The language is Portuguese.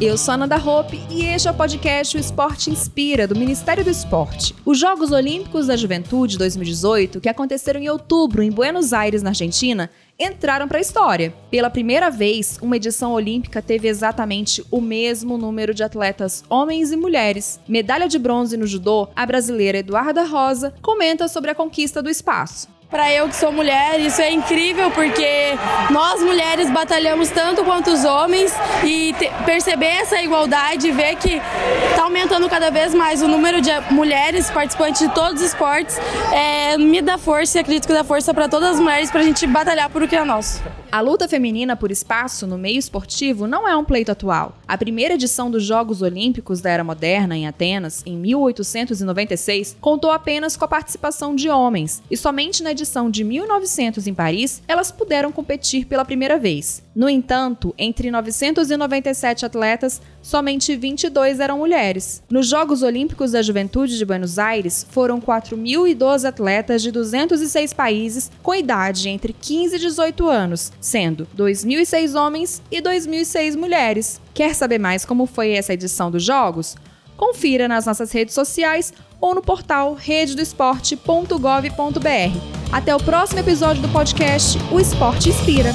Eu sou a Nanda Hope e este é o podcast O Esporte Inspira, do Ministério do Esporte. Os Jogos Olímpicos da Juventude 2018, que aconteceram em outubro em Buenos Aires, na Argentina, entraram para a história. Pela primeira vez, uma edição olímpica teve exatamente o mesmo número de atletas homens e mulheres. Medalha de bronze no judô, a brasileira Eduarda Rosa comenta sobre a conquista do espaço. Para eu que sou mulher, isso é incrível porque nós mulheres batalhamos tanto quanto os homens e perceber essa igualdade, ver que está aumentando cada vez mais o número de mulheres participantes de todos os esportes, é, me dá força e acredito que dá força para todas as mulheres para a gente batalhar por o que é nosso. A luta feminina por espaço no meio esportivo não é um pleito atual. A primeira edição dos Jogos Olímpicos da Era Moderna, em Atenas, em 1896, contou apenas com a participação de homens, e somente na edição de 1900 em Paris elas puderam competir pela primeira vez. No entanto, entre 997 atletas, somente 22 eram mulheres. Nos Jogos Olímpicos da Juventude de Buenos Aires, foram 4.012 atletas de 206 países com idade entre 15 e 18 anos, sendo 2.006 homens e 2.006 mulheres. Quer saber mais como foi essa edição dos Jogos? Confira nas nossas redes sociais ou no portal rededoesporte.gov.br. Até o próximo episódio do podcast O Esporte Inspira.